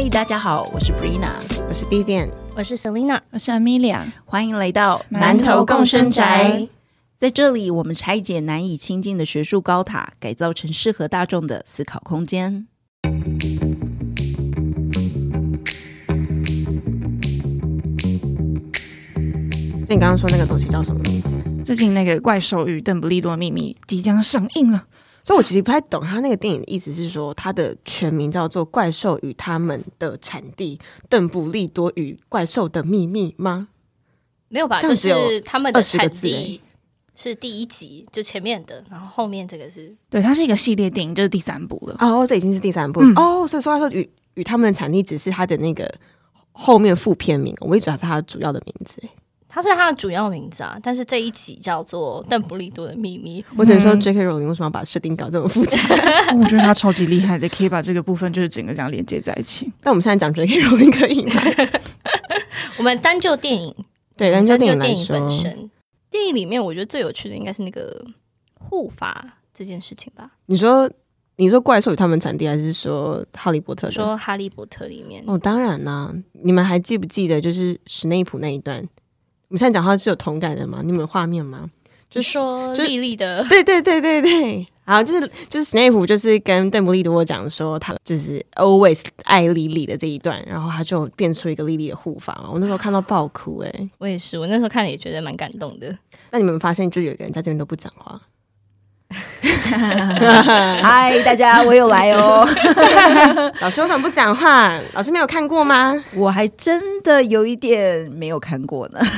嗨，大家好，我是 Brina，我是 Vivian，我是 Selina，我是 Amelia，欢迎来到馒头共生宅。在这里，我们拆解难以亲近的学术高塔，改造成适合大众的思考空间。那你刚刚说那个东西叫什么名字？最近那个《怪兽与邓布利多的秘密》即将上映了，所以我其实不太懂他那个电影的意思是说，它的全名叫做《怪兽与他们的产地：邓布利多与怪兽的秘密》吗？没有吧？这是有他们的20个产地是第一集，就前面的，然后后面这个是对，它是一个系列电影，就是第三部了。哦，这已经是第三部、嗯哦，所以说他说与与他们的产地只是他的那个后面副片名，我一直以为它是他的主要的名字。它是它的主要名字啊，但是这一集叫做《邓布利多的秘密》。我只能说嗯，J.K. 罗琳为什么要把设定搞这么复杂？我觉得他超级厉害的，可以把这个部分就是整个这样连接在一起。但我们现在讲 J.K. 罗琳可以吗？我们单就电影，对，单就电影来电影本说，身，电影里面我觉得最有趣的应该是那个护法这件事情吧。你说你说怪兽与他们产地，还是说哈利波特的？说《哈利波特》里面，哦，当然啦、你们还记不记得就是史内普那一段？我们现在讲话是有同感的吗？你们有画面吗？就说就莉莉的 对对对对对，好，就是就是史内普就是跟邓布利多讲说他就是 always 爱莉莉的这一段，然后他就变出一个莉莉的护法。我那时候看到爆哭哎、我也是，我那时候看了也觉得蛮感动的。那你们发现就有一个人在这边都不讲话，嗨，大家，我有来哦。老师为什么不讲话？老师没有看过吗？我还真的有一点没有看过呢。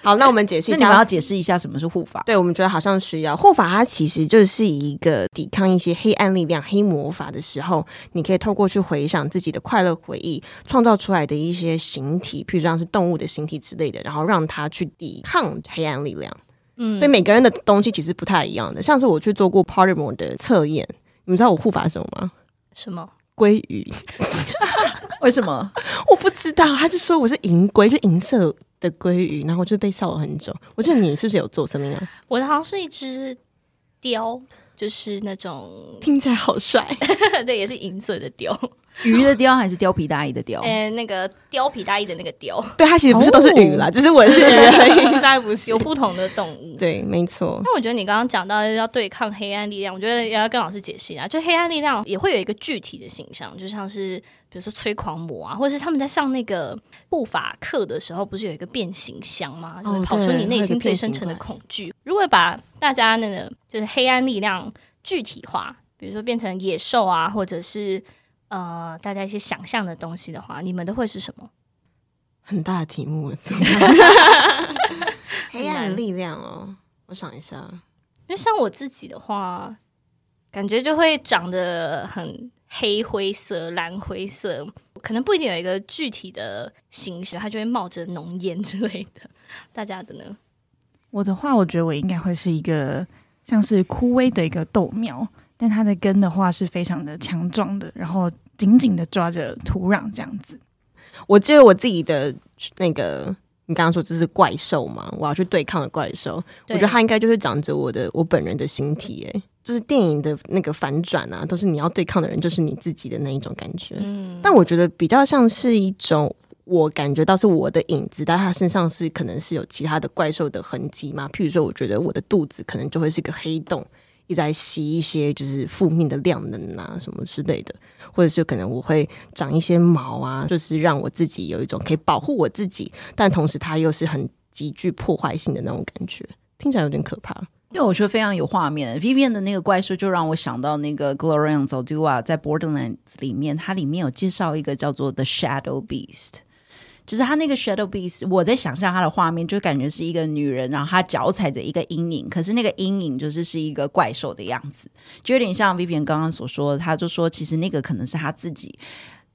好，那我们解释一下。那你们要解释一下什么是护法？对，我们觉得好像需要护法，它其实就是一个抵抗一些黑暗力量、黑魔法的时候，你可以透过去回想自己的快乐回忆，创造出来的一些形体，譬如像是动物的形体之类的，然后让它去抵抗黑暗力量。嗯所以每个人的东西其实不太一样的。像是我去做过 Pottermore 的测验，你们知道我护法什么吗？什么？鲑鱼，为什么？我不知道，他就说我是银龟，就银色的鲑鱼，然后我就被笑了很久。我记得你是不是有做什么呀？我的好像是一只雕，就是那种听起来好帅。对，也是银色的雕，鱼的雕还是貂皮大衣的貂？呃，那个貂皮大衣的那个貂，对，它其实不是都是鱼啦，只是我是鱼而已，大概不是有。不同的动物。对，没错。那我觉得你刚刚讲到要对抗黑暗力量，我觉得也要跟老师解释一下，就黑暗力量也会有一个具体的形象，就像是比如说催狂魔啊，或者是他们在上那个步法课的时候，不是有一个变形箱吗？就会哦跑出你内心最深层的恐惧。如果把大家那个就是黑暗力量具体化，比如说变成野兽啊，或者是呃大家一些想象的东西的话，你们都会是什么？很大的题目，怎么 黑暗力量哦，我想一下，因为像我自己的话，感觉就会长得很黑灰色、蓝灰色，可能不一定有一个具体的形式，它就会冒着浓烟之类的。大家的呢？我的话，我觉得我应该会是一个像是枯萎的一个豆苗，但它的根的话是非常的强壮的，然后紧紧的抓着土壤这样子。我记得我自己的那个，你刚刚说这是怪兽嘛，我要去对抗的怪兽，我觉得它应该就是长着我的我本人的形体，哎，就是电影的那个反转啊，都是你要对抗的人就是你自己的那一种感觉。嗯，但我觉得比较像是一种，我感觉到是我的影子，但他身上是可能是有其他的怪兽的痕迹嘛。譬如说，我觉得我的肚子可能就会是个黑洞，一直在吸一些就是负面的量能啊什么之类的，或者是可能我会长一些毛啊，就是让我自己有一种可以保护我自己，但同时它又是很极具破坏性的那种感觉，听起来有点可怕。因为我觉得非常有画面，Vivian 的那个怪兽就让我想到那个 Gloria Zaldua 在 Borderlands 里面，它里面有介绍一个叫做 The Shadow Beast，就是他那个 Shadow Beast，我在想象他的画面，就感觉是一个女人，然后她脚踩着一个阴影，可是那个阴影就是是一个怪兽的样子，就有点像 Vivian 刚刚所说的，他就说其实那个可能是他自己。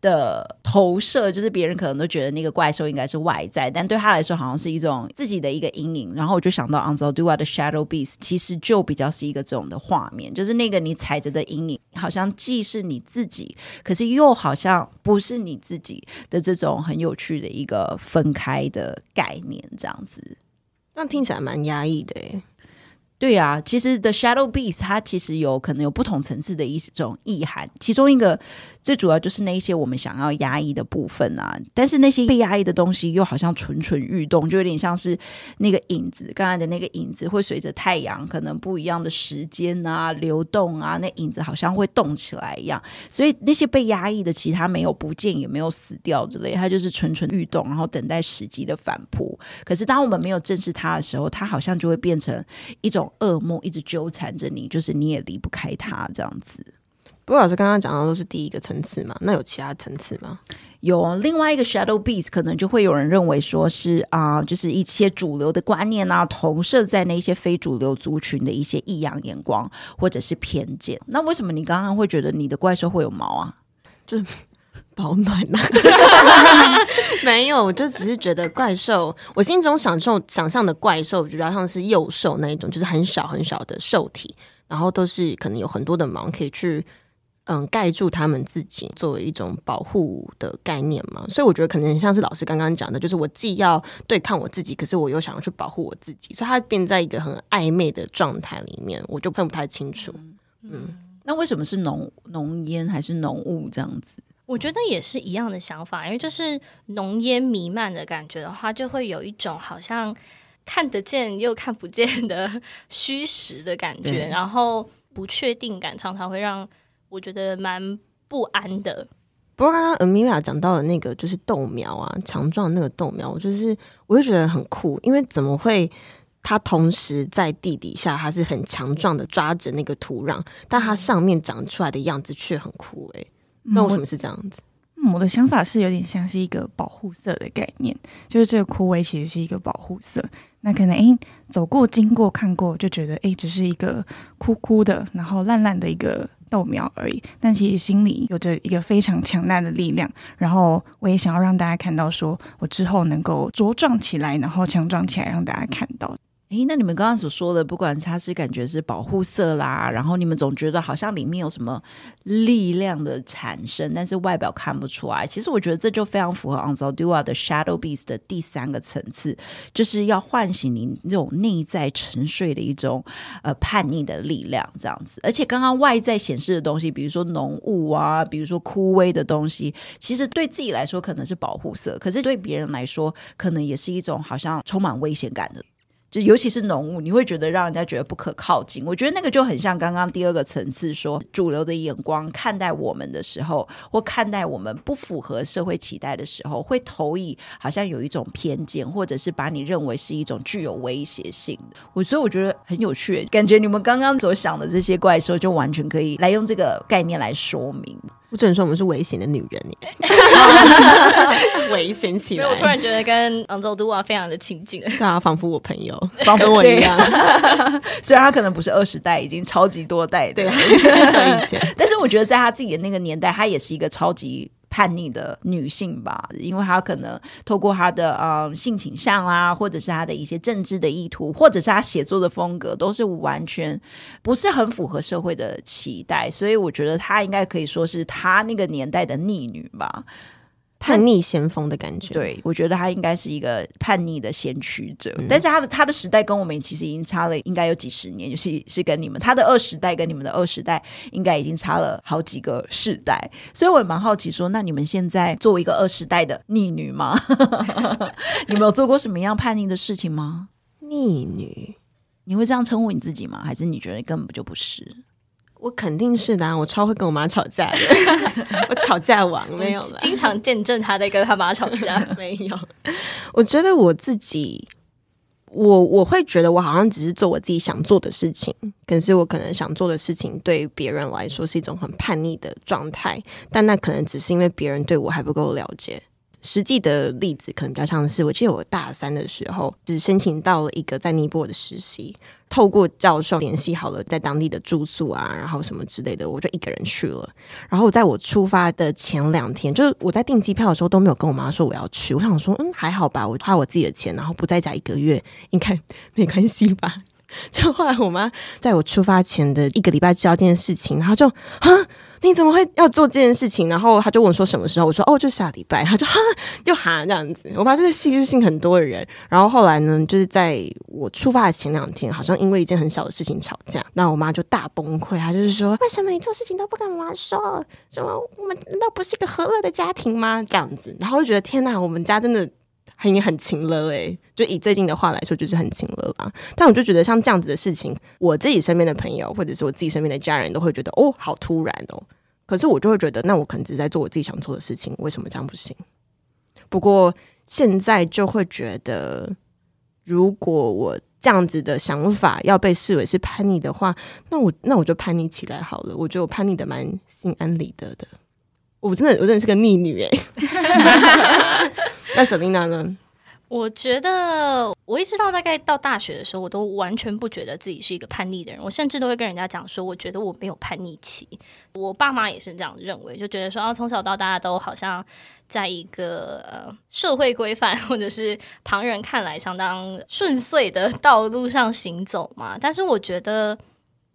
的投射，就是别人可能都觉得那个怪兽应该是外在，但对他来说好像是一种自己的一个阴影。然后我就想到 a n z a l d u a 的 Shadow Beast，其实就比较是一个这种的画面，就是那个你踩着的阴影，好像既是你自己，可是又好像不是你自己的这种很有趣的一个分开的概念，这样子。那听起来蛮压抑的诶。对啊，其实 The Shadow Beast 它其实有可能有不同层次的一种意涵，其中一个最主要就是那一些我们想要压抑的部分啊。但是那些被压抑的东西又好像蠢蠢欲动，就有点像是那个影子，刚才的那个影子会随着太阳可能不一样的时间啊流动啊，那影子好像会动起来一样。所以那些被压抑的，其他没有不见也没有死掉之类，它就是蠢蠢欲动，然后等待时机的反扑。可是当我们没有正视它的时候，它好像就会变成一种噩梦，一直纠缠着你，就是你也离不开它这样子。不过老师刚刚讲的都是第一个层次嘛，那有其他层次吗？有另外一个 shadow beast，可能就会有人认为说是啊、就是一些主流的观念啊，投射在那些非主流族群的一些异样眼光或者是偏见。那为什么你刚刚会觉得你的怪兽会有毛啊？就保暖呐、没有，我就只是觉得怪兽，我心中想受想象的怪兽比较像是幼兽那一种，就是很小很小的兽体，然后都是可能有很多的毛可以去嗯盖住他们自己，作为一种保护的概念嘛。所以我觉得可能像是老师刚刚讲的，就是我既要对抗我自己，可是我又想要去保护我自己，所以它变在一个很暧昧的状态里面，我就分不太清楚。嗯那为什么是浓浓烟还是浓雾这样子？我觉得也是一样的想法，因为就是浓烟弥漫的感觉的话，就会有一种好像看得见又看不见的 虚实的感觉，然后不确定感常常会让我觉得蛮不安的。不过刚刚 Amelia 讲到的那个就是豆苗啊，强壮的那个豆苗，我就是我就觉得很酷，因为怎么会它同时在地底下，它是很强壮的抓着那个土壤，但它上面长出来的样子却很酷诶、那为什么是这样子？嗯我的想法是有点像是一个保护色的概念，就是这个枯萎其实是一个保护色。那可能诶走过、经过、看过，就觉得诶只是一个枯枯的，然后烂烂的一个豆苗而已。但其实心里有着一个非常强大的力量。然后我也想要让大家看到说，我之后能够茁壮起来，然后强壮起来，让大家看到。诶，那你们刚刚所说的，不管它是感觉是保护色啦，然后你们总觉得好像里面有什么力量的产生，但是外表看不出来。其实我觉得这就非常符合 a n z a d u a 的 Shadow Beast 的第三个层次，就是要唤醒你那种内在沉睡的一种呃叛逆的力量，这样子。而且刚刚外在显示的东西，比如说浓雾啊，比如说枯萎的东西，其实对自己来说可能是保护色，可是对别人来说，可能也是一种好像充满危险感的。就尤其是浓雾，你会觉得让人家觉得不可靠近。我觉得那个就很像刚刚第二个层次说，主流的眼光看待我们的时候，或看待我们不符合社会期待的时候，会投以好像有一种偏见，或者是把你认为是一种具有威胁性的。我所以我觉得很有趣，感觉你们刚刚所想的这些怪兽，就完全可以来用这个概念来说明。我只能说我们是危险的女人耶，危险起来因为我。突然觉得跟昂州都瓦非常的亲近。对啊，仿佛我朋友，仿佛我一样，虽然他可能不是二十代，已经超级多代的对，很久以前。但是我觉得在她自己的那个年代，她也是一个超级叛逆的女性吧，因为她可能透过她的呃性倾向啊，或者是她的一些政治的意图，或者是她写作的风格，都是完全不是很符合社会的期待，所以我觉得她应该可以说是她那个年代的逆女吧。叛逆先锋的感觉，，对，我觉得他应该是一个叛逆的先驱者，但是他的他的时代跟我们其实已经差了，应该有几十年，就是是跟你们他的二十代跟你们的二十代应该已经差了好几个世代，所以我也蛮好奇说，那你们现在作为一个二十代的逆女吗？你们有做过什么样叛逆的事情吗？逆女，你会这样称呼你自己吗？还是你觉得根本就不是？我肯定是的、啊，我超会跟我妈吵架的，我吵架王没有了，经常见证他在跟他妈吵架。没有。我觉得我自己，我我会觉得我好像只是做我自己想做的事情，可是我可能想做的事情对别人来说是一种很叛逆的状态，但那可能只是因为别人对我还不够了解。实际的例子可能比较像是，我记得我大三的时候，只申请到了一个在尼泊尔的实习，透过教授联系好了在当地的住宿啊，然后什么之类的，我就一个人去了。然后在我出发的前两天，就是我在订机票的时候都没有跟我妈说我要去。我想说，嗯，还好吧，我花我自己的钱，然后不在家一个月，应该没关系吧。就后来我妈在我出发前的一个礼拜知道这件事情，然后就啊，你怎么会要做这件事情？然后他就问我说什么时候，我说哦，就下礼拜。他就哈就哈这样子。我爸就是戏剧性很多的人。然后后来呢，就是在我出发的前两天，好像因为一件很小的事情吵架，那我妈就大崩溃，她就是说为什么你做事情都不跟我妈说？什么我们难道不是一个和乐的家庭吗？这样子，然后就觉得天哪，我们家真的。很很勤了诶，就以最近的话来说，就是很勤了吧。但我就觉得像这样子的事情，我自己身边的朋友或者是我自己身边的家人都会觉得哦，好突然哦。可是我就会觉得，那我可能只是在做我自己想做的事情，为什么这样不行？不过现在就会觉得，如果我这样子的想法要被视为是叛逆的话，那我那我就叛逆起来好了。我觉得我叛逆的蛮心安理得的。我真的我真的是个逆女诶。那 Selina 呢？我觉得我一直到大概到大学的时候，我都完全不觉得自己是一个叛逆的人。我甚至都会跟人家讲说，我觉得我没有叛逆期。我爸妈也是这样认为，就觉得说啊，从小到大都好像在一个呃社会规范或者是旁人看来相当顺遂的道路上行走嘛。但是我觉得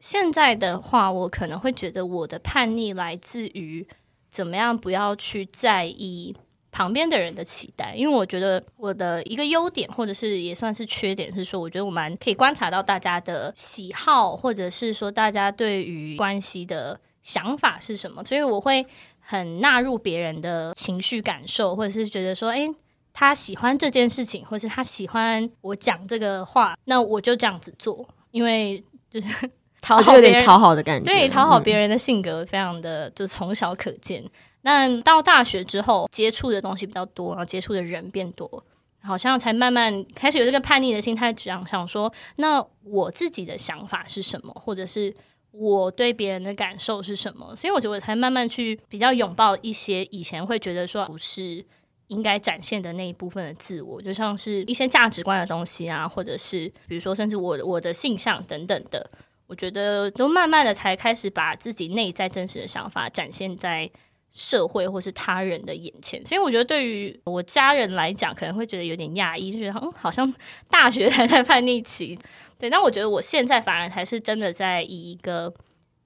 现在的话，我可能会觉得我的叛逆来自于怎么样不要去在意。旁边的人的期待，因为我觉得我的一个优点，或者是也算是缺点，是说我觉得我蛮可以观察到大家的喜好，或者是说大家对于关系的想法是什么，所以我会很纳入别人的情绪感受，或者是觉得说，诶，他喜欢这件事情，或是他喜欢我讲这个话，那我就这样子做，因为就是讨好别人，讨好的感觉，对，讨好别人的性格非常的就从小可见。那到大学之后，接触的东西比较多，然后接触的人变多，好像才慢慢开始有这个叛逆的心态，想想说，那我自己的想法是什么，或者是我对别人的感受是什么？所以我觉得我才慢慢去比较拥抱一些以前会觉得说不是应该展现的那一部分的自我，就像是一些价值观的东西啊，或者是比如说甚至我我的性向等等的，我觉得都慢慢的才开始把自己内在真实的想法展现在。社会或是他人的眼前，所以我觉得对于我家人来讲，可能会觉得有点讶异，就觉得嗯，好像 大学还在叛逆期。对，但我觉得我现在反而才是真的在以一个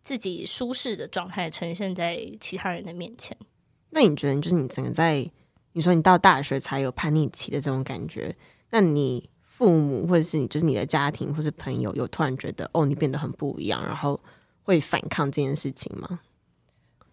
自己舒适的状态呈现在其他人的面前。那你觉得，就是你整个在你说你到大学才有叛逆期的这种感觉，那你父母或者是你就是你的家庭或是朋友，有突然觉得哦，你变得很不一样，然后会反抗这件事情吗？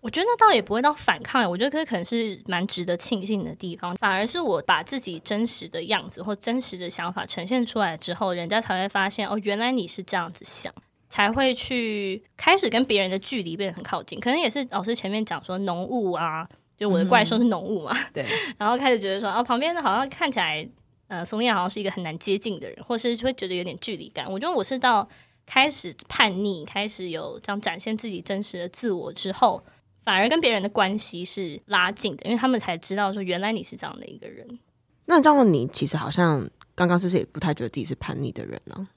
我觉得那倒也不会到反抗，我觉得这可能是蛮值得庆幸的地方。反而是我把自己真实的样子或真实的想法呈现出来之后，人家才会发现哦，原来你是这样子想，才会去开始跟别人的距离变得很靠近。可能也是老师前面讲说浓雾啊，就我的怪兽是浓雾嘛，对。然后开始觉得说哦，旁边的好像看起来，呃，松尼好像是一个很难接近的人，或是会觉得有点距离感。我觉得我是到开始叛逆，开始有这样展现自己真实的自我之后。反而跟别人的关系是拉近的，因为他们才知道说原来你是这样的一个人。那这样你其实好像刚刚是不是也不太觉得自己是叛逆的人呢？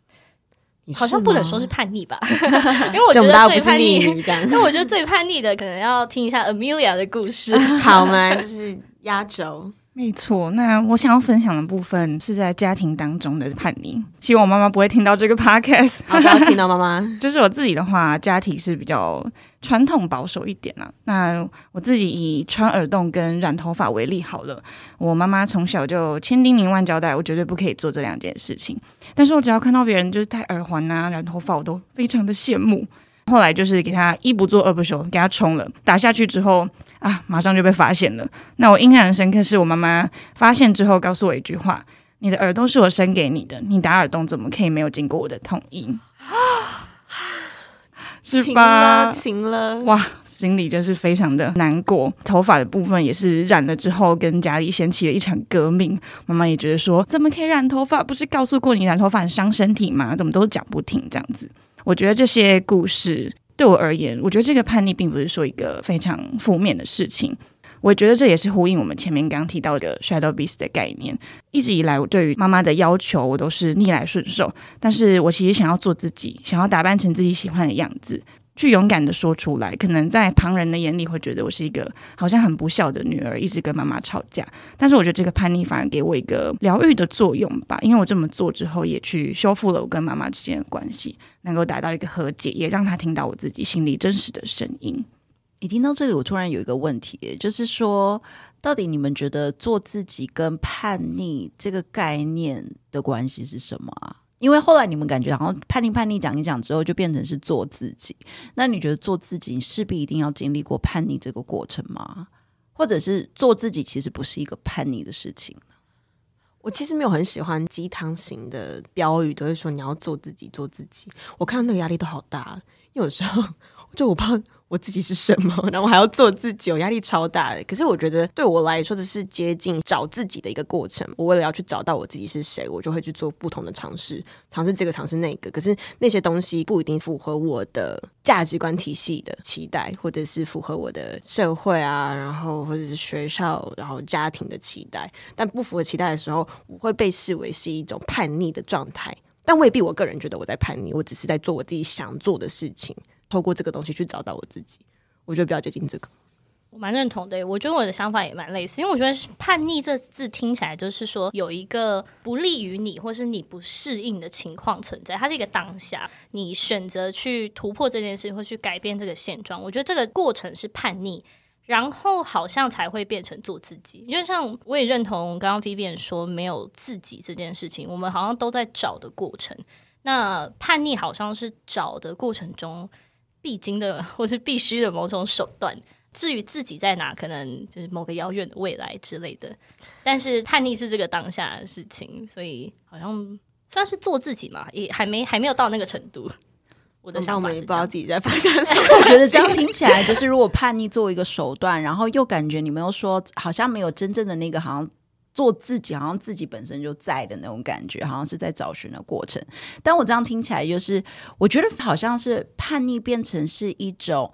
好像不能说是叛逆吧，因为我觉得最叛逆，因为我觉得最叛逆的可能要听一下 Amelia 的故事。好，嘛就是压轴。没错，那我想要分享的部分是在家庭当中的叛逆。希望我妈妈不会听到这个 podcast，不要听到妈妈。就是我自己的话，家庭是比较传统保守一点啊。那我自己以穿耳洞跟染头发为例好了。我妈妈从小就千叮咛万交代，我绝对不可以做这两件事情。但是我只要看到别人就是戴耳环啊、染头发，我都非常的羡慕。后来就是给他一不做二不休，给他冲了，打下去之后啊，马上就被发现了。那我印象很深刻，是我妈妈发现之后告诉我一句话：“你的耳洞是我生给你的，你打耳洞怎么可以没有经过我的同意？” 是吧？晴了哇，心里就是非常的难过。头发的部分也是染了之后，跟家里掀起了一场革命。妈妈也觉得说：“怎么可以染头发？不是告诉过你染头发很伤身体吗？怎么都讲不听这样子？”我觉得这些故事对我而言，我觉得这个叛逆并不是说一个非常负面的事情。我觉得这也是呼应我们前面刚提到的 shadow beast 的概念。一直以来，我对于妈妈的要求，我都是逆来顺受。但是我其实想要做自己，想要打扮成自己喜欢的样子。去勇敢的说出来，可能在旁人的眼里会觉得我是一个好像很不孝的女儿，一直跟妈妈吵架。但是我觉得这个叛逆反而给我一个疗愈的作用吧，因为我这么做之后，也去修复了我跟妈妈之间的关系，能够达到一个和解，也让她听到我自己心里真实的声音。你听到这里，我突然有一个问题，就是说，到底你们觉得做自己跟叛逆这个概念的关系是什么啊？因为后来你们感觉好像叛逆叛逆讲一讲之后，就变成是做自己。那你觉得做自己，势必一定要经历过叛逆这个过程吗？或者是做自己其实不是一个叛逆的事情？我其实没有很喜欢鸡汤型的标语，都会说你要做自己，做自己。我看到那个压力都好大，因为有时候 就我怕。我自己是什么？然后我还要做自己，我压力超大的。可是我觉得对我来说，这是接近找自己的一个过程。我为了要去找到我自己是谁，我就会去做不同的尝试，尝试这个，尝试那个。可是那些东西不一定符合我的价值观体系的期待，或者是符合我的社会啊，然后或者是学校，然后家庭的期待。但不符合期待的时候，我会被视为是一种叛逆的状态。但未必我个人觉得我在叛逆，我只是在做我自己想做的事情。透过这个东西去找到我自己，我觉得比较接近这个。我蛮认同的，我觉得我的想法也蛮类似，因为我觉得“叛逆”这字听起来就是说有一个不利于你，或是你不适应的情况存在。它是一个当下，你选择去突破这件事，或去改变这个现状。我觉得这个过程是叛逆，然后好像才会变成做自己。因为像我也认同刚刚 Vivian 说，没有自己这件事情，我们好像都在找的过程。那叛逆好像是找的过程中。必经的或是必须的某种手段，至于自己在哪，可能就是某个遥远的未来之类的。但是叛逆是这个当下的事情，所以好像算是做自己嘛，也还没还没有到那个程度。我的想法是，不知道自己在发生 什么。我觉得这样听起来，就是如果叛逆作为一个手段，然后又感觉你们又说好像没有真正的那个好像。做自己，好像自己本身就在的那种感觉，好像是在找寻的过程。但我这样听起来，就是我觉得好像是叛逆变成是一种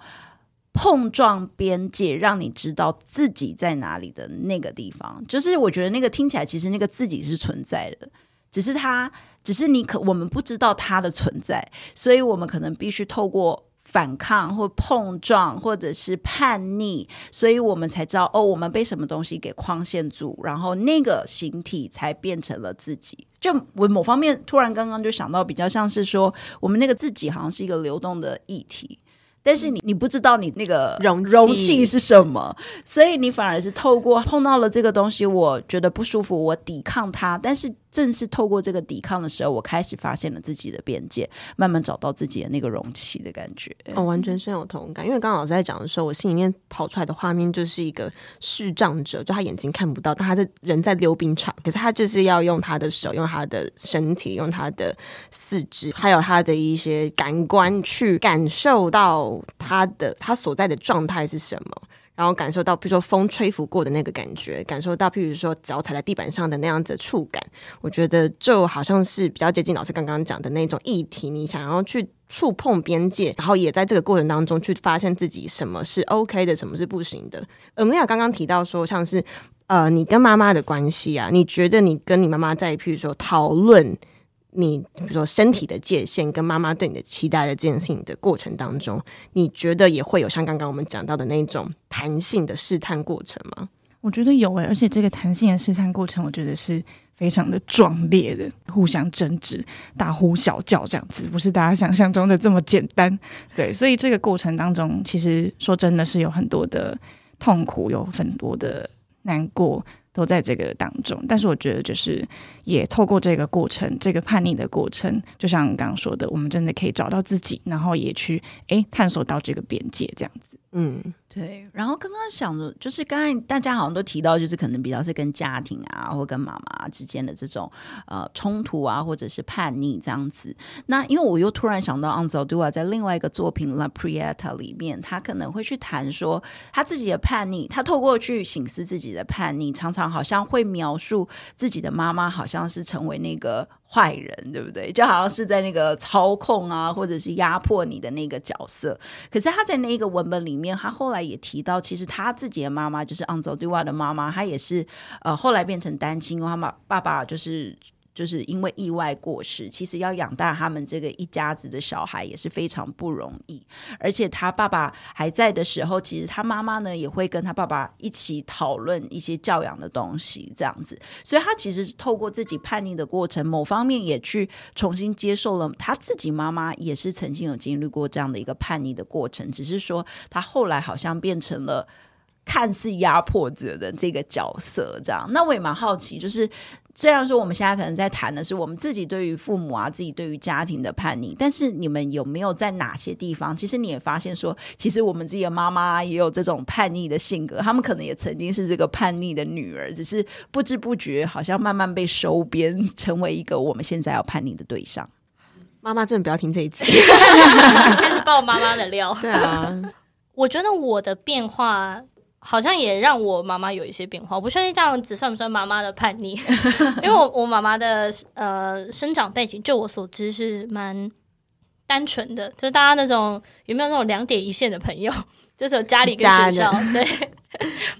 碰撞边界，让你知道自己在哪里的那个地方。就是我觉得那个听起来，其实那个自己是存在的，只是他，只是你可我们不知道它的存在，所以我们可能必须透过。反抗或碰撞，或者是叛逆，所以我们才知道哦，我们被什么东西给框限住，然后那个形体才变成了自己。就我某方面突然刚刚就想到，比较像是说，我们那个自己好像是一个流动的议题，但是你你不知道你那个容容器是什么，所以你反而是透过碰到了这个东西，我觉得不舒服，我抵抗它，但是。正是透过这个抵抗的时候，我开始发现了自己的边界，慢慢找到自己的那个容器的感觉。哦完全深有同感，因为刚刚老师在讲的时候，我心里面跑出来的画面就是一个视障者，就他眼睛看不到，但他的人在溜冰场，可是他就是要用他的手、用他的身体、用他的四肢，还有他的一些感官去感受到他的他所在的状态是什么。然后感受到，比如说风吹拂过的那个感觉，感受到，譬如说脚踩在地板上的那样子的触感，我觉得就好像是比较接近老师刚刚讲的那种议题。你想要去触碰边界，然后也在这个过程当中去发现自己什么是 OK 的，什么是不行的。我们俩刚刚提到说，像是呃，你跟妈妈的关系啊，你觉得你跟你妈妈在，譬如说讨论。你比如说身体的界限跟妈妈对你的期待的这件事情的过程当中，你觉得也会有像刚刚我们讲到的那种弹性的试探过程吗？我觉得有诶，而且这个弹性的试探过程，我觉得是非常的壮烈的，互相争执、大呼小叫这样子，不是大家想象中的这么简单。对，所以这个过程当中，其实说真的是有很多的痛苦，有很多的难过。都在这个当中，但是我觉得就是也透过这个过程，这个叛逆的过程，就像刚刚说的，我们真的可以找到自己，然后也去哎探索到这个边界，这样子。嗯，对。然后刚刚想的，就是刚才大家好像都提到，就是可能比较是跟家庭啊，或跟妈妈之间的这种呃冲突啊，或者是叛逆这样子。那因为我又突然想到 a n z e l d u a 在另外一个作品《La Prieta》里面，他可能会去谈说他自己的叛逆，他透过去醒思自己的叛逆，常常好像会描述自己的妈妈好像像是成为那个。坏人对不对？就好像是在那个操控啊，或者是压迫你的那个角色。可是他在那个文本里面，他后来也提到，其实他自己的妈妈就是 a n z o d u a 的妈妈，她也是呃后来变成单亲，他妈爸爸就是。就是因为意外过世，其实要养大他们这个一家子的小孩也是非常不容易。而且他爸爸还在的时候，其实他妈妈呢也会跟他爸爸一起讨论一些教养的东西，这样子。所以他其实是透过自己叛逆的过程，某方面也去重新接受了他自己妈妈也是曾经有经历过这样的一个叛逆的过程，只是说他后来好像变成了。看似压迫者的这个角色，这样，那我也蛮好奇，就是虽然说我们现在可能在谈的是我们自己对于父母啊，自己对于家庭的叛逆，但是你们有没有在哪些地方，其实你也发现说，其实我们自己的妈妈也有这种叛逆的性格，他们可能也曾经是这个叛逆的女儿，只是不知不觉好像慢慢被收编，成为一个我们现在要叛逆的对象。妈妈真的不要听这一集，开始爆妈妈的料。对啊，我觉得我的变化好像也让我妈妈有一些变化。我不确定这样子算不算妈妈的叛逆，因为我我妈妈的呃生长背景，就我所知是蛮单纯的，就是大家那种有没有那种两点一线的朋友，就是有家里跟学校对。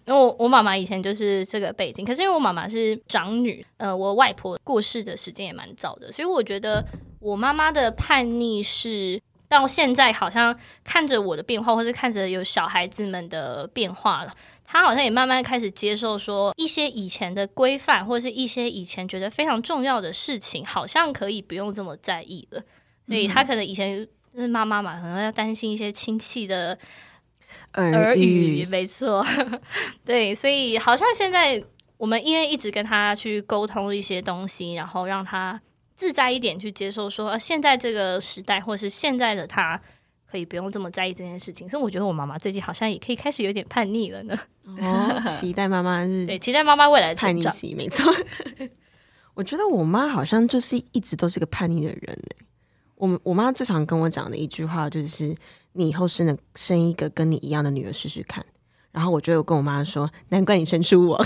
然后我我妈妈以前就是这个背景，可是因为我妈妈是长女，呃，我外婆过世的时间也蛮早的，所以我觉得我妈妈的叛逆是到现在好像看着我的变化，或是看着有小孩子们的变化了，他好像也慢慢开始接受说一些以前的规范，或是一些以前觉得非常重要的事情，好像可以不用这么在意了。所以他可能以前就是妈妈嘛，可能要担心一些亲戚的。耳语，没错，对，所以好像现在我们因为一直跟他去沟通一些东西，然后让他自在一点去接受，说啊现在这个时代，或是现在的他，可以不用这么在意这件事情。所以我觉得我妈妈最近好像也可以开始有点叛逆了呢。哦，期待妈妈是，对，期待妈妈未来的叛逆期，没错。我觉得我妈好像就是一直都是个叛逆的人呢。我我妈最常跟我讲的一句话就是。你以后生的生一个跟你一样的女儿试试看，然后我就跟我妈说，难怪你生出我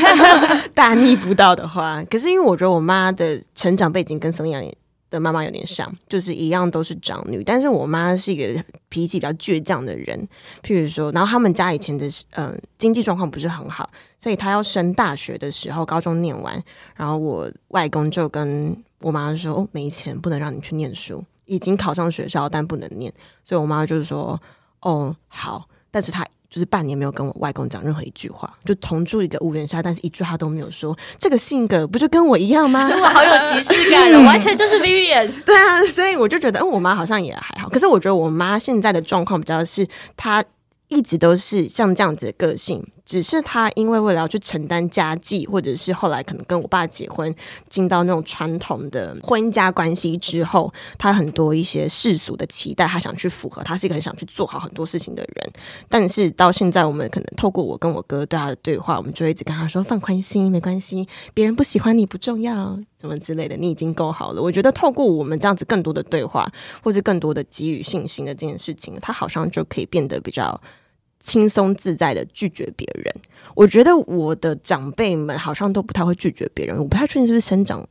大逆不道的话。可是因为我觉得我妈的成长背景跟孙杨的妈妈有点像，就是一样都是长女，但是我妈是一个脾气比较倔强的人。譬如说，然后他们家以前的嗯经济状况不是很好，所以她要升大学的时候，高中念完，然后我外公就跟我妈说，哦，没钱，不能让你去念书。已经考上学校，但不能念，所以我妈就是说：“哦，好。”但是她就是半年没有跟我外公讲任何一句话，就同住一个屋檐下，但是一句话都没有说。这个性格不就跟我一样吗？我好有即视感了，完全就是 Vivian。对啊，所以我就觉得，嗯，我妈好像也还好。可是我觉得我妈现在的状况比较是她。一直都是像这样子的个性，只是他因为为了要去承担家计，或者是后来可能跟我爸结婚，进到那种传统的婚家关系之后，他很多一些世俗的期待，他想去符合，他是一个很想去做好很多事情的人。但是到现在，我们可能透过我跟我哥对他的对话，我们就一直跟他说放宽心，没关系，别人不喜欢你不重要，怎么之类的，你已经够好了。我觉得透过我们这样子更多的对话，或是更多的给予信心的这件事情，他好像就可以变得比较。轻松自在的拒绝别人，我觉得我的长辈们好像都不太会拒绝别人，我不太确定是不是生长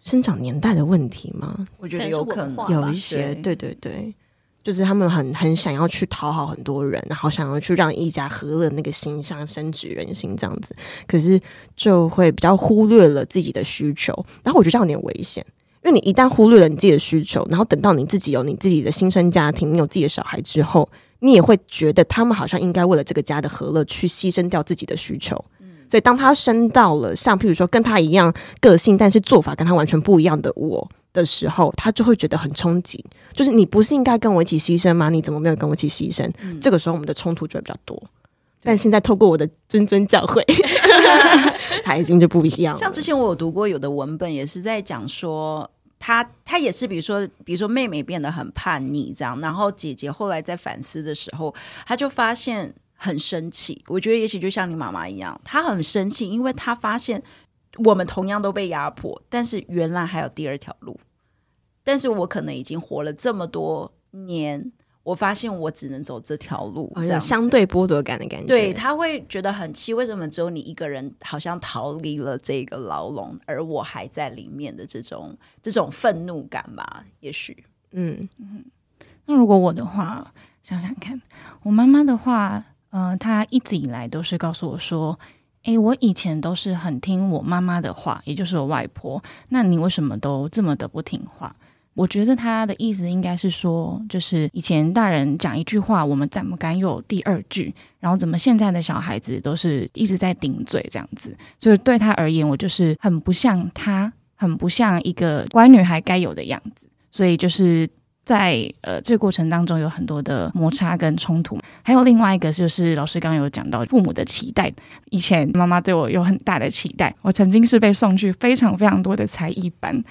生长年代的问题吗？我觉得有可能有一些，对对对，就是他们很很想要去讨好很多人，然后想要去让一家和乐那个形象深植人心这样子，可是就会比较忽略了自己的需求，然后我觉得这样有点危险，因为你一旦忽略了你自己的需求，然后等到你自己有你自己的新生家庭，你有自己的小孩之后。你也会觉得他们好像应该为了这个家的和乐去牺牲掉自己的需求，所以当他升到了像譬如说跟他一样个性，但是做法跟他完全不一样的我的时候，他就会觉得很冲击。就是你不是应该跟我一起牺牲吗？你怎么没有跟我一起牺牲？这个时候我们的冲突就会比较多。但现在透过我的谆谆教诲，他已经就不一样了。像之前我有读过有的文本，也是在讲说。他他也是，比如说，比如说妹妹变得很叛逆这样，然后姐姐后来在反思的时候，他就发现很生气。我觉得也许就像你妈妈一样，她很生气，因为她发现我们同样都被压迫，但是原来还有第二条路，但是我可能已经活了这么多年。我发现我只能走这条路，这样相对剥夺感的感觉。对他会觉得很气，为什么只有你一个人好像逃离了这个牢笼，而我还在里面的这种这种愤怒感吧？也许，嗯嗯。那如果我的话，想想看，我妈妈的话，呃，她一直以来都是告诉我说：“诶，我以前都是很听我妈妈的话，也就是我外婆，那你为什么都这么的不听话？我觉得他的意思应该是说，就是以前大人讲一句话，我们怎么敢有第二句？然后怎么现在的小孩子都是一直在顶嘴这样子？所以对他而言，我就是很不像他，很不像一个乖女孩该有的样子。所以就是在呃这个过程当中有很多的摩擦跟冲突。还有另外一个就是老师刚刚有讲到父母的期待，以前妈妈对我有很大的期待，我曾经是被送去非常非常多的才艺班。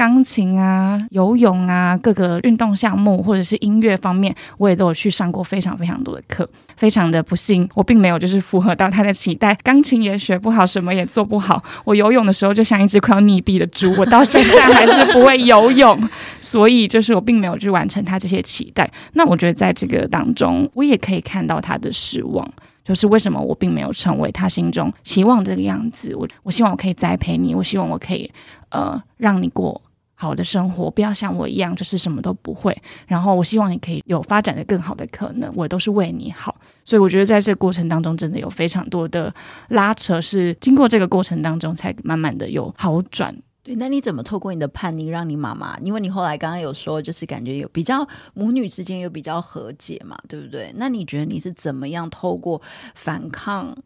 钢琴啊、游泳啊，各个运动项目或者是音乐方面，我也都有去上过非常非常多的课。非常的不幸，我并没有就是符合到他的期待，钢琴也学不好，什么也做不好。我游泳的时候就像一只快要溺毙的猪，我到现在还是不会游泳。所以就是我并没有去完成他这些期待。那我觉得在这个当中，我也可以看到他的失望，就是为什么我并没有成为他心中希望这个样子。我我希望我可以栽培你，我希望我可以呃让你过。好的生活，不要像我一样，就是什么都不会。然后我希望你可以有发展的更好的可能，我都是为你好。所以我觉得在这过程当中，真的有非常多的拉扯，是经过这个过程当中才慢慢的有好转。对，那你怎么透过你的叛逆，让你妈妈？因为你后来刚刚有说，就是感觉有比较母女之间有比较和解嘛，对不对？那你觉得你是怎么样透过反抗？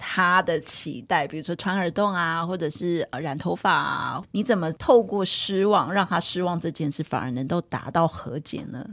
他的期待，比如说穿耳洞啊，或者是染头发啊，你怎么透过失望让他失望这件事，反而能够达到和解呢？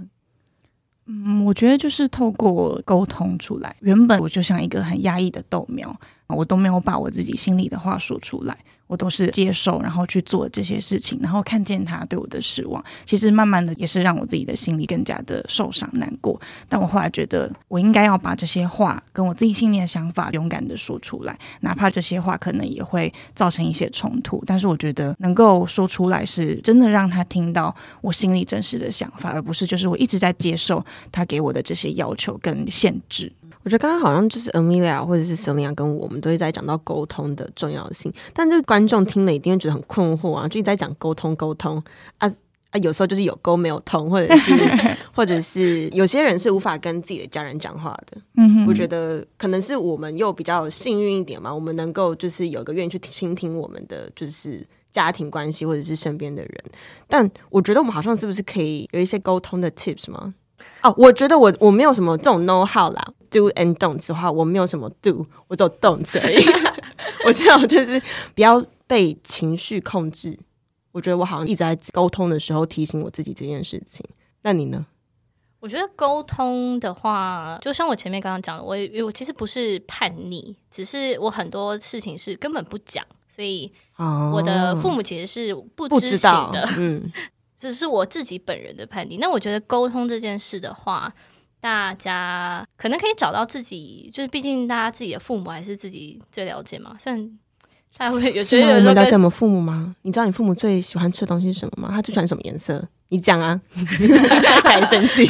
嗯，我觉得就是透过沟通出来。原本我就像一个很压抑的豆苗，我都没有把我自己心里的话说出来。我都是接受，然后去做这些事情，然后看见他对我的失望，其实慢慢的也是让我自己的心里更加的受伤难过。但我后来觉得，我应该要把这些话跟我自己心里的想法勇敢的说出来，哪怕这些话可能也会造成一些冲突，但是我觉得能够说出来，是真的让他听到我心里真实的想法，而不是就是我一直在接受他给我的这些要求跟限制。我觉得刚刚好像就是 Amelia 或者是 Selina 跟我们都是在讲到沟通的重要性，但这观众听了一定会觉得很困惑啊，就一直在讲沟通沟通啊啊，有时候就是有沟没有通，或者是 或者是有些人是无法跟自己的家人讲话的。嗯哼，我觉得可能是我们又比较幸运一点嘛，我们能够就是有个愿意去倾听我们的就是家庭关系或者是身边的人，但我觉得我们好像是不是可以有一些沟通的 tips 吗？哦，我觉得我我没有什么这种 know how 啦，do and don't 的话，我没有什么 do，我只有 don't 而已。我知道就是不要被情绪控制。我觉得我好像一直在沟通的时候提醒我自己这件事情。那你呢？我觉得沟通的话，就像我前面刚刚讲的，我我其实不是叛逆，只是我很多事情是根本不讲，所以我的父母其实是不知道的。嗯。只是我自己本人的叛逆。那我觉得沟通这件事的话，大家可能可以找到自己，就是毕竟大家自己的父母还是自己最了解嘛。虽然他会有觉得有时候了解我们父母吗？你知道你父母最喜欢吃的东西是什么吗？他最喜欢什么颜色？你讲啊，很生气。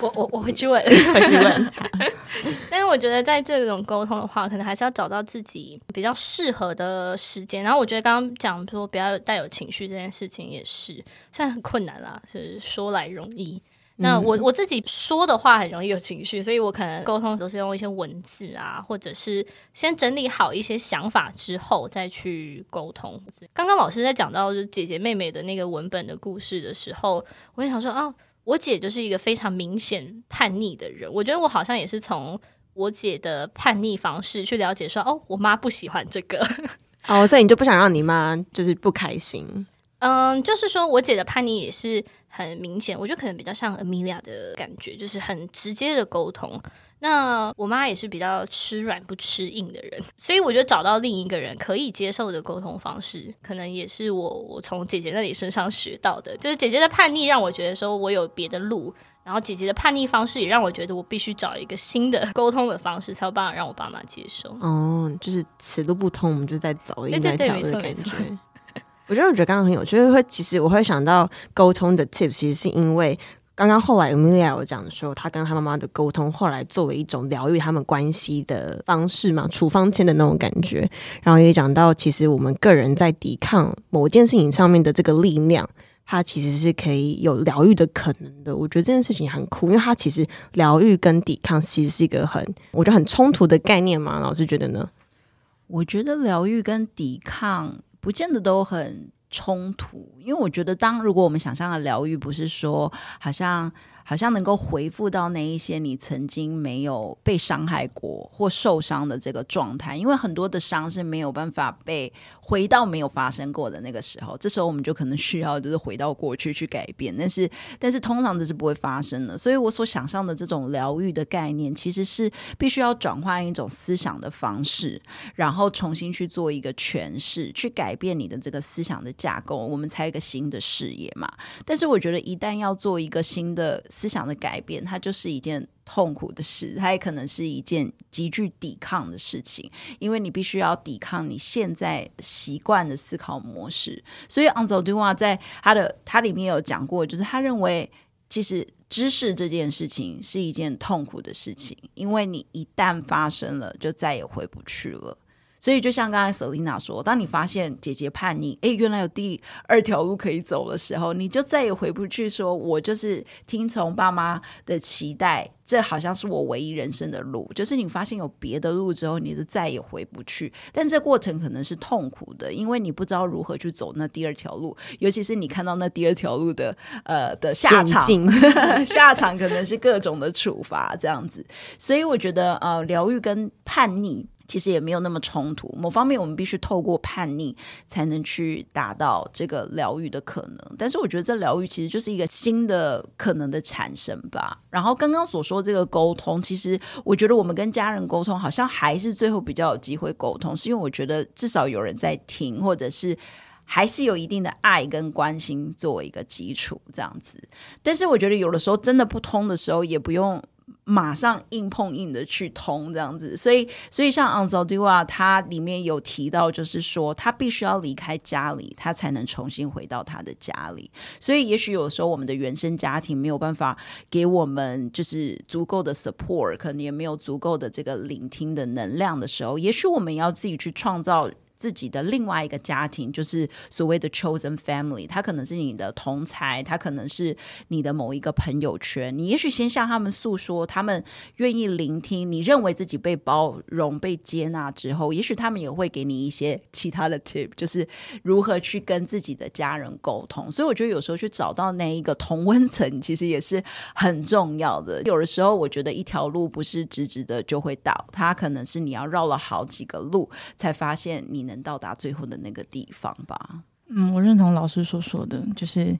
我我我会去问，会去问。但是我觉得在这种沟通的话，可能还是要找到自己比较适合的时间。然后我觉得刚刚讲说不要带有情绪这件事情也是，虽然很困难啦，是说来容易。那我我自己说的话很容易有情绪，所以我可能沟通都是用一些文字啊，或者是先整理好一些想法之后再去沟通。刚刚老师在讲到就姐姐妹妹的那个文本的故事的时候，我也想说啊。我姐就是一个非常明显叛逆的人，我觉得我好像也是从我姐的叛逆方式去了解，说哦，我妈不喜欢这个，哦，所以你就不想让你妈就是不开心？嗯，就是说我姐的叛逆也是很明显，我觉得可能比较像 Amelia 的感觉，就是很直接的沟通。那我妈也是比较吃软不吃硬的人，所以我觉得找到另一个人可以接受的沟通方式，可能也是我我从姐姐那里身上学到的。就是姐姐的叛逆让我觉得说我有别的路，然后姐姐的叛逆方式也让我觉得我必须找一个新的 沟通的方式，才有办法让我爸妈接受。哦，就是此路不通，我们就再找另一条的感觉。我觉得我觉得我觉得刚刚很有趣，会其实我会想到沟通的 tips，其实是因为。刚刚后来 Amelia 有讲说，他跟他妈妈的沟通，后来作为一种疗愈他们关系的方式嘛，处方签的那种感觉。然后也讲到，其实我们个人在抵抗某件事情上面的这个力量，它其实是可以有疗愈的可能的。我觉得这件事情很酷，因为它其实疗愈跟抵抗其实是一个很，我觉得很冲突的概念嘛。老师觉得呢？我觉得疗愈跟抵抗不见得都很冲突，因为我觉得，当如果我们想象的疗愈不是说好像。好像能够回复到那一些你曾经没有被伤害过或受伤的这个状态，因为很多的伤是没有办法被回到没有发生过的那个时候，这时候我们就可能需要就是回到过去去改变，但是但是通常这是不会发生的。所以我所想象的这种疗愈的概念，其实是必须要转换一种思想的方式，然后重新去做一个诠释，去改变你的这个思想的架构，我们才一个新的视野嘛。但是我觉得一旦要做一个新的。思想的改变，它就是一件痛苦的事，它也可能是一件极具抵抗的事情，因为你必须要抵抗你现在习惯的思考模式。所以 a n z o d u a 在他的他里面有讲过，就是他认为其实知识这件事情是一件痛苦的事情，因为你一旦发生了，就再也回不去了。所以，就像刚才 Selina 说，当你发现姐姐叛逆，哎，原来有第二条路可以走的时候，你就再也回不去。说我就是听从爸妈的期待，这好像是我唯一人生的路。就是你发现有别的路之后，你就再也回不去。但这过程可能是痛苦的，因为你不知道如何去走那第二条路，尤其是你看到那第二条路的呃的下场，下场可能是各种的处罚这样子。所以我觉得呃，疗愈跟叛逆。其实也没有那么冲突。某方面，我们必须透过叛逆，才能去达到这个疗愈的可能。但是，我觉得这疗愈其实就是一个新的可能的产生吧。然后，刚刚所说这个沟通，其实我觉得我们跟家人沟通，好像还是最后比较有机会沟通，是因为我觉得至少有人在听，或者是还是有一定的爱跟关心作为一个基础这样子。但是，我觉得有的时候真的不通的时候，也不用。马上硬碰硬的去通这样子，所以所以像 a n z o d u a 他里面有提到，就是说他必须要离开家里，他才能重新回到他的家里。所以也许有时候我们的原生家庭没有办法给我们就是足够的 support，可能也没有足够的这个聆听的能量的时候，也许我们要自己去创造。自己的另外一个家庭，就是所谓的 chosen family，他可能是你的同才，他可能是你的某一个朋友圈。你也许先向他们诉说，他们愿意聆听，你认为自己被包容、被接纳之后，也许他们也会给你一些其他的 tip，就是如何去跟自己的家人沟通。所以我觉得有时候去找到那一个同温层，其实也是很重要的。有的时候，我觉得一条路不是直直的就会到，它可能是你要绕了好几个路，才发现你。能到达最后的那个地方吧。嗯，我认同老师所说的，就是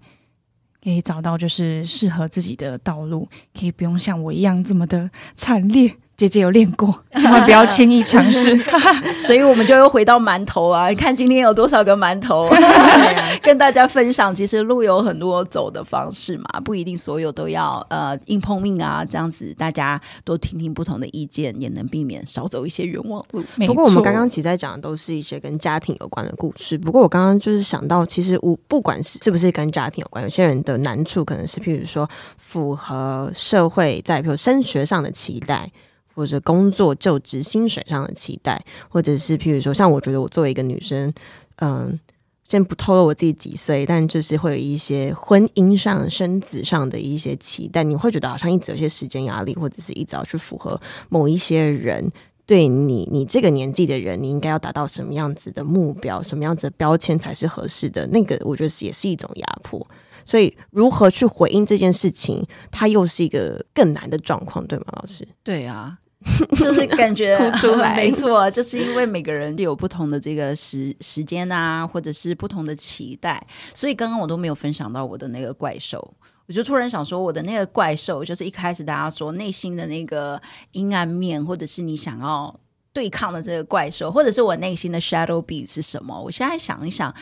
可以找到就是适合自己的道路，可以不用像我一样这么的惨烈。姐姐有练过，千万不要轻易尝试。所以我们就又回到馒头啊！你看今天有多少个馒头，跟大家分享。其实路有很多走的方式嘛，不一定所有都要呃硬碰硬啊。这样子大家多听听不同的意见，也能避免少走一些冤枉路。不过我们刚刚其实在讲的都是一些跟家庭有关的故事。不过我刚刚就是想到，其实我不管是是不是跟家庭有关，有些人的难处可能是譬如说符合社会在比如升学上的期待。或者工作就职薪水上的期待，或者是譬如说，像我觉得我作为一个女生，嗯，先不透露我自己几岁，但就是会有一些婚姻上、生子上的一些期待，你会觉得好像一直有些时间压力，或者是一直要去符合某一些人对你，你这个年纪的人，你应该要达到什么样子的目标，什么样子的标签才是合适的？那个我觉得也是一种压迫。所以，如何去回应这件事情，它又是一个更难的状况，对吗，老师？对啊。就是感觉 哭出来，没错，就是因为每个人有不同的这个时时间啊，或者是不同的期待，所以刚刚我都没有分享到我的那个怪兽，我就突然想说，我的那个怪兽就是一开始大家说内心的那个阴暗面，或者是你想要对抗的这个怪兽，或者是我内心的 shadow be 是什么？我现在想一想。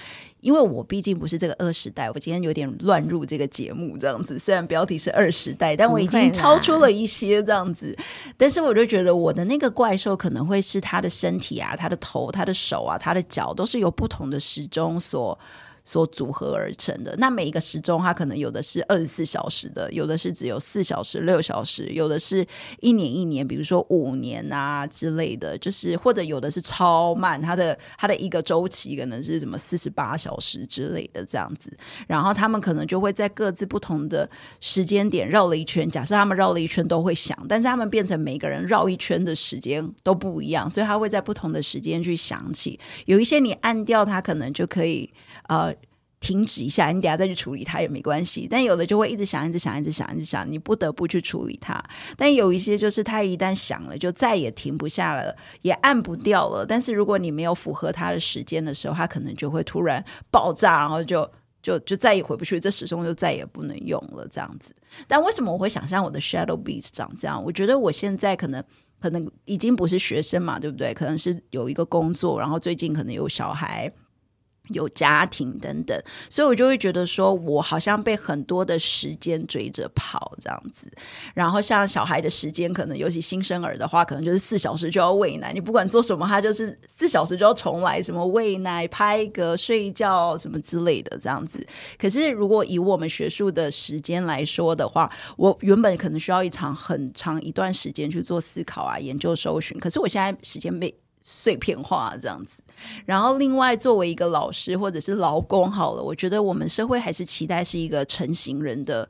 因为我毕竟不是这个二时代，我今天有点乱入这个节目这样子。虽然标题是二时代，但我已经超出了一些这样子。但是我就觉得我的那个怪兽可能会是他的身体啊，他的头、他的手啊、他的脚，都是由不同的时钟所所组合而成的。那每一个时钟，它可能有的是二十四小时的，有的是只有四小时、六小时，有的是一年一年，比如说五年啊之类的，就是或者有的是超慢，它的它的一个周期可能是什么四十八小时之类的这样子。然后他们可能就会在各自不同的时间点绕了一圈。假设他们绕了一圈都会响，但是他们变成每个人绕一圈的时间都不一样，所以他会在不同的时间去响起。有一些你按掉它，可能就可以呃停止一下，你等下再去处理它也没关系。但有的就会一直响，一直响，一直响，一直响，你不得不去处理它。但有一些就是它一旦响了，就再也停不下来了，也按不掉了。但是如果你没有符合它的时间的时候，它可能就会突然爆炸，然后就就就再也回不去，这时钟就再也不能用了。这样子。但为什么我会想象我的 Shadow Beast 长这样？我觉得我现在可能。可能已经不是学生嘛，对不对？可能是有一个工作，然后最近可能有小孩。有家庭等等，所以我就会觉得说，我好像被很多的时间追着跑这样子。然后像小孩的时间，可能尤其新生儿的话，可能就是四小时就要喂奶，你不管做什么，他就是四小时就要重来，什么喂奶、拍嗝、睡觉什么之类的这样子。可是如果以我们学术的时间来说的话，我原本可能需要一场很长一段时间去做思考啊、研究、搜寻，可是我现在时间被。碎片化这样子，然后另外作为一个老师或者是劳工好了，我觉得我们社会还是期待是一个成型人的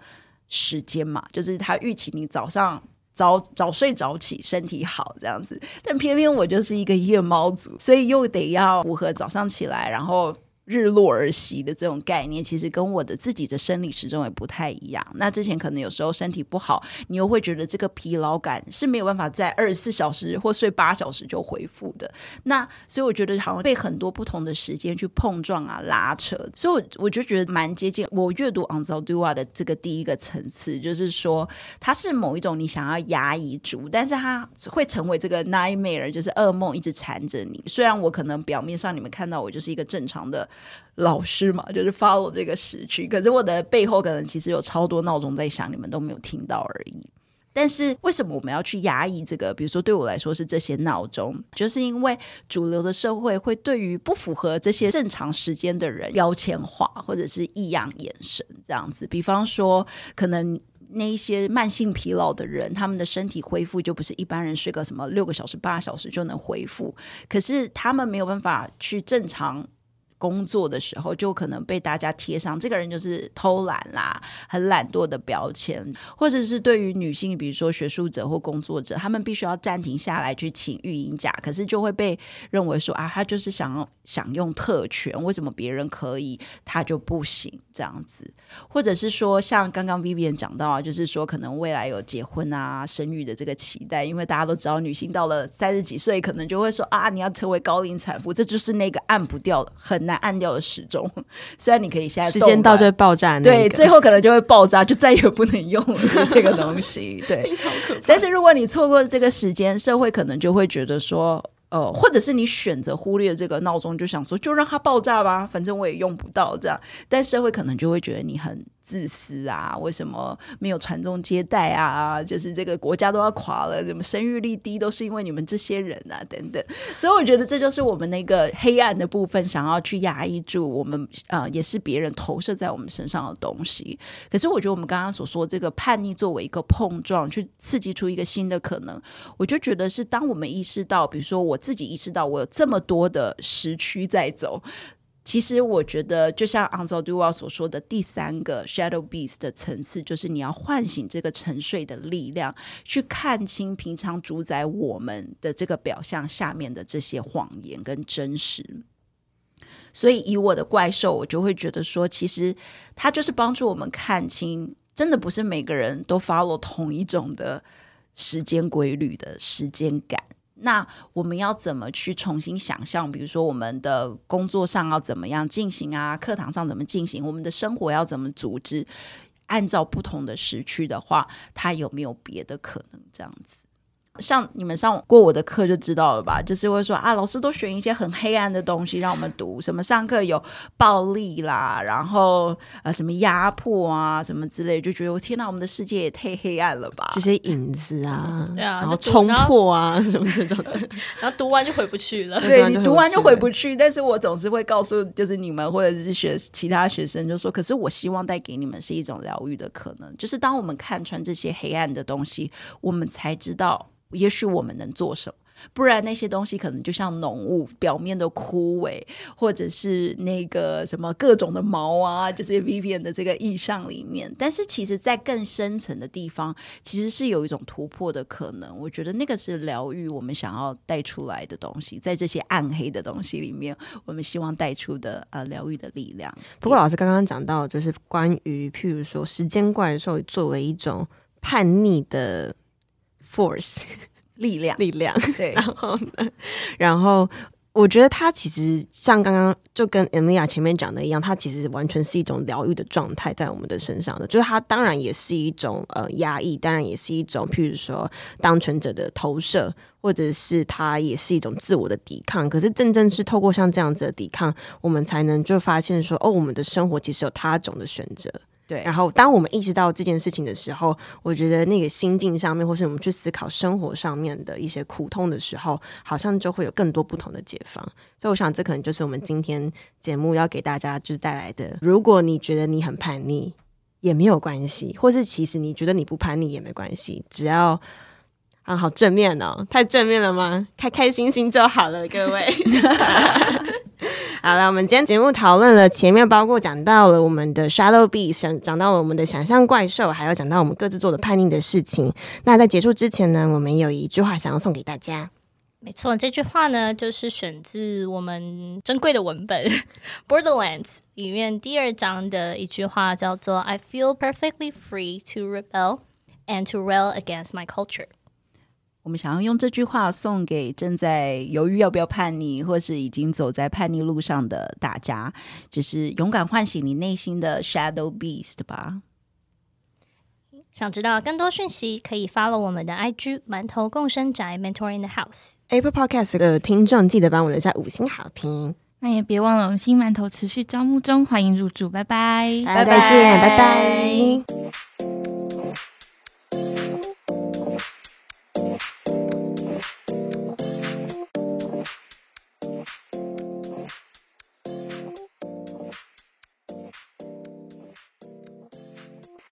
时间嘛，就是他预期你早上早早睡早起，身体好这样子，但偏偏我就是一个夜猫族，所以又得要符合早上起来，然后。日落而息的这种概念，其实跟我的自己的生理时钟也不太一样。那之前可能有时候身体不好，你又会觉得这个疲劳感是没有办法在二十四小时或睡八小时就恢复的。那所以我觉得好像被很多不同的时间去碰撞啊、拉扯，所以我我就觉得蛮接近我阅读 a n z o d u a 的这个第一个层次，就是说它是某一种你想要压抑住，但是它会成为这个 nightmare，就是噩梦一直缠着你。虽然我可能表面上你们看到我就是一个正常的。老师嘛，就是 follow 这个时区，可是我的背后可能其实有超多闹钟在响，你们都没有听到而已。但是为什么我们要去压抑这个？比如说对我来说是这些闹钟，就是因为主流的社会会对于不符合这些正常时间的人标签化，或者是异样眼神这样子。比方说，可能那一些慢性疲劳的人，他们的身体恢复就不是一般人睡个什么六个小时、八小时就能恢复，可是他们没有办法去正常。工作的时候，就可能被大家贴上这个人就是偷懒啦、很懒惰的标签，或者是对于女性，比如说学术者或工作者，他们必须要暂停下来去请育婴假，可是就会被认为说啊，他就是想要享用特权，为什么别人可以，他就不行这样子？或者是说，像刚刚 Vivian 讲到啊，就是说可能未来有结婚啊、生育的这个期待，因为大家都知道，女性到了三十几岁，可能就会说啊，你要成为高龄产妇，这就是那个按不掉很难。按掉的时钟，虽然你可以现在时间到就会爆炸，对，最后可能就会爆炸，就再也不能用了这个东西。对，但是如果你错过这个时间，社会可能就会觉得说，呃，或者是你选择忽略这个闹钟，就想说就让它爆炸吧，反正我也用不到这样。但社会可能就会觉得你很。自私啊？为什么没有传宗接代啊？就是这个国家都要垮了，怎么生育率低，都是因为你们这些人啊，等等。所以我觉得这就是我们那个黑暗的部分，想要去压抑住我们啊，也是别人投射在我们身上的东西。可是我觉得我们刚刚所说这个叛逆作为一个碰撞，去刺激出一个新的可能，我就觉得是当我们意识到，比如说我自己意识到我有这么多的时区在走。其实我觉得，就像 Anzo Dua 所说的，第三个 Shadow Beast 的层次，就是你要唤醒这个沉睡的力量，去看清平常主宰我们的这个表象下面的这些谎言跟真实。所以，以我的怪兽，我就会觉得说，其实它就是帮助我们看清，真的不是每个人都 follow 同一种的时间规律的时间感。那我们要怎么去重新想象？比如说，我们的工作上要怎么样进行啊？课堂上怎么进行？我们的生活要怎么组织？按照不同的时区的话，它有没有别的可能？这样子。像你们上过我的课就知道了吧？就是会说啊，老师都选一些很黑暗的东西让我们读，什么上课有暴力啦，然后呃什么压迫啊，什么之类，就觉得我天哪，我们的世界也太黑暗了吧？这些影子啊，对啊然后就冲破啊什么这种 的，然后读完就回不去了。对你读完就回不去，但是我总是会告诉就是你们或者是学其他学生，就说，可是我希望带给你们是一种疗愈的可能，就是当我们看穿这些黑暗的东西，我们才知道，也许我们能做什么。不然那些东西可能就像浓雾，表面的枯萎，或者是那个什么各种的毛啊，就是 Vivian 的这个意象里面。但是其实，在更深层的地方，其实是有一种突破的可能。我觉得那个是疗愈我们想要带出来的东西，在这些暗黑的东西里面，我们希望带出的呃疗愈的力量。不过老师刚刚讲到，就是关于譬如说时间怪兽作为一种叛逆的 force 力量，力量，对。然后呢，然后我觉得它其实像刚刚就跟 Emilia 前面讲的一样，它其实完全是一种疗愈的状态在我们的身上的，就是它当然也是一种呃压抑，当然也是一种譬如说当权者的投射，或者是它也是一种自我的抵抗。可是正正是透过像这样子的抵抗，我们才能就发现说，哦，我们的生活其实有他种的选择。对然后，当我们意识到这件事情的时候，我觉得那个心境上面，或是我们去思考生活上面的一些苦痛的时候，好像就会有更多不同的解放。所以，我想这可能就是我们今天节目要给大家就是带来的。如果你觉得你很叛逆，也没有关系；或是其实你觉得你不叛逆也没关系，只要啊，好正面哦，太正面了吗？开开心心就好了，各位。好了，我们今天节目讨论了前面包括讲到了我们的 Shadow Beast，讲讲到了我们的想象怪兽，还有讲到我们各自做的叛逆的事情。那在结束之前呢，我们有一句话想要送给大家。没错，这句话呢，就是选自我们珍贵的文本《Borderlands》里面第二章的一句话，叫做 "I feel perfectly free to rebel and to rail against my culture." 我们想要用这句话送给正在犹豫要不要叛逆，或是已经走在叛逆路上的大家，就是勇敢唤醒你内心的 Shadow Beast 吧。想知道更多讯息，可以 follow 我们的 IG 馒头共生宅 Mentor in the House。Apple Podcast 的听众记得帮我留下五星好评，那也别忘了，我们新馒头持续招募中，欢迎入住，拜拜。大家再见，拜拜